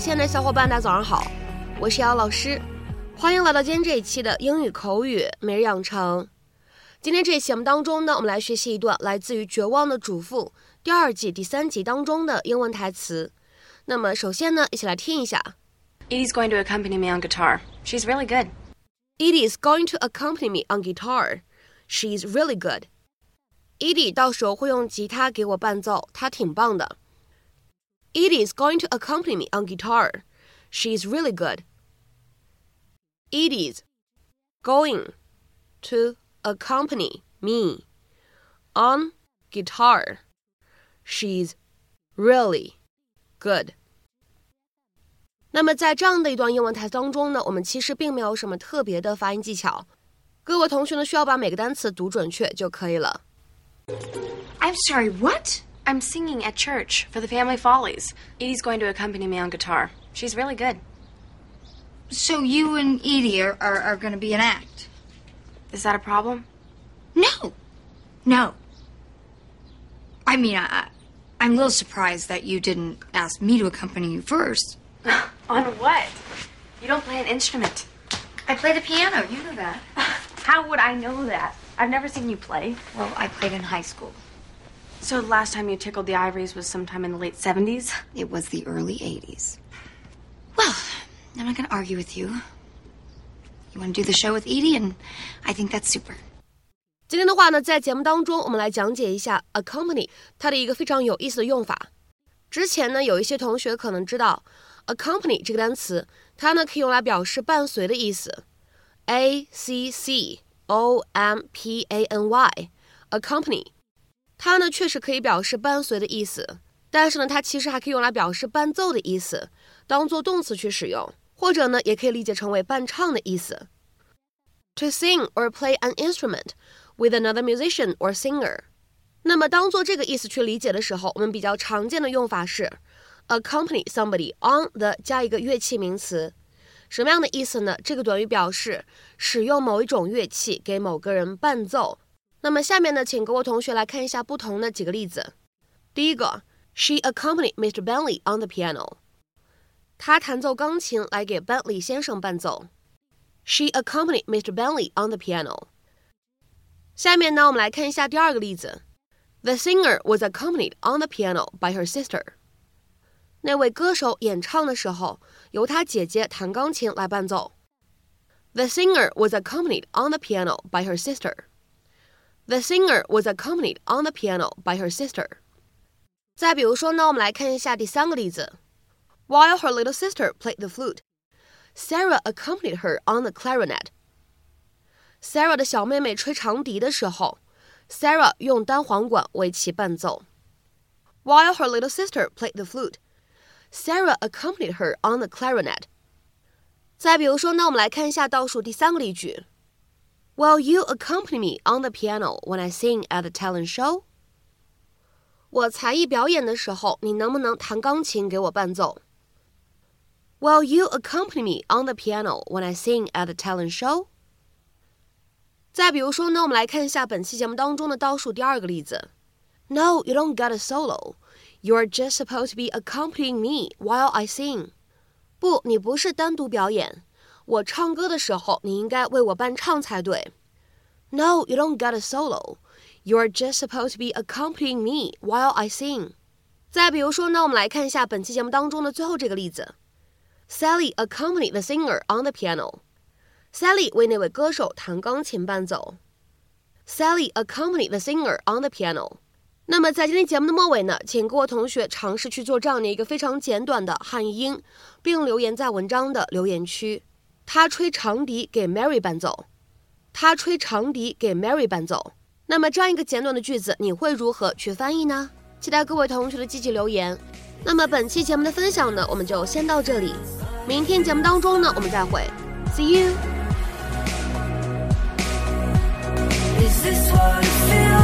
亲爱的小伙伴，大家早上好，我是姚老师，欢迎来到今天这一期的英语口语每日养成。今天这一期节目当中呢，我们来学习一段来自于《绝望的主妇》第二季第三集当中的英文台词。那么首先呢，一起来听一下。Edie's going to accompany me on guitar. She's really good. Edie is going to accompany me on guitar. She's really good. Edie 到时候会用吉他给我伴奏，她挺棒的。Edie is going to accompany me on guitar. She's really good. Edie's going to accompany me on guitar. She's really good. 那么在这样的一段英文台词当中呢，我们其实并没有什么特别的发音技巧，各位同学呢需要把每个单词读准确就可以了。I'm sorry, what? I'm singing at church for the Family Follies. Edie's going to accompany me on guitar. She's really good. So you and Edie are, are, are going to be an act? Is that a problem? No. No. I mean, I, I'm a little surprised that you didn't ask me to accompany you first. On what? You don't play an instrument. I play the piano, you know that. How would I know that? I've never seen you play. Well, I played in high school. So the last time you tickled the ivories was sometime in the late 70s? It was the early 80s. Well, I'm not going to argue with you. You want to do the show with Edie, and I think that's super. 今天的话呢，在节目当中，我们来讲解一下 accompany 它的一个非常有意思的用法。之前呢，有一些同学可能知道 accompany 这个单词，它呢可以用来表示伴随的意思。a c c o m p a n y accompany 它呢确实可以表示伴随的意思，但是呢，它其实还可以用来表示伴奏的意思，当做动词去使用，或者呢，也可以理解成为伴唱的意思。To sing or play an instrument with another musician or singer。那么当做这个意思去理解的时候，我们比较常见的用法是 accompany somebody on the 加一个乐器名词。什么样的意思呢？这个短语表示使用某一种乐器给某个人伴奏。那么下面呢，请各位同学来看一下不同的几个例子。第一个，She accompanied Mr. Bentley on the piano。她弹奏钢琴来给 Bentley 先生伴奏。She accompanied Mr. Bentley on the piano。下面呢，我们来看一下第二个例子。The singer was accompanied on the piano by her sister。那位歌手演唱的时候，由他姐姐弹钢琴来伴奏。The singer was accompanied on the piano by her sister. The singer was accompanied on the piano by her sister. 再比如说呢，我们来看一下第三个例子。While her little sister played the flute, Sarah accompanied her on the clarinet. Sarah 的小妹妹吹长笛的时候，Sarah 用单簧管为其伴奏。While her little sister played the flute, Sarah accompanied her on the clarinet. 再比如说呢，我们来看一下倒数第三个例句。 Will you accompany me on the piano when I sing at the talent show? 我才艺表演的时候，你能不能弹钢琴给我伴奏？Will you accompany me on the piano when I sing at the talent show? 再比如说呢，我们来看一下本期节目当中的倒数第二个例子。No, you don't get a solo. You're just supposed to be accompanying me while I sing. 不，你不是单独表演。 我唱歌的时候，你应该为我伴唱才对。No, you don't get a solo. You're just supposed to be accompanying me while I sing. 再比如说呢，我们来看一下本期节目当中的最后这个例子。Sally accompanied the singer on the piano. Sally 为那位歌手弹钢琴伴奏。Sally accompanied the singer on the piano. 那么在今天节目的末尾呢，请各位同学尝试去做这样的一个非常简短的汉译英，并留言在文章的留言区。他吹长笛给 Mary 伴奏。他吹长笛给 Mary 伴奏。那么这样一个简短的句子，你会如何去翻译呢？期待各位同学的积极留言。那么本期节目的分享呢，我们就先到这里。明天节目当中呢，我们再会。See you. Is this what it feels?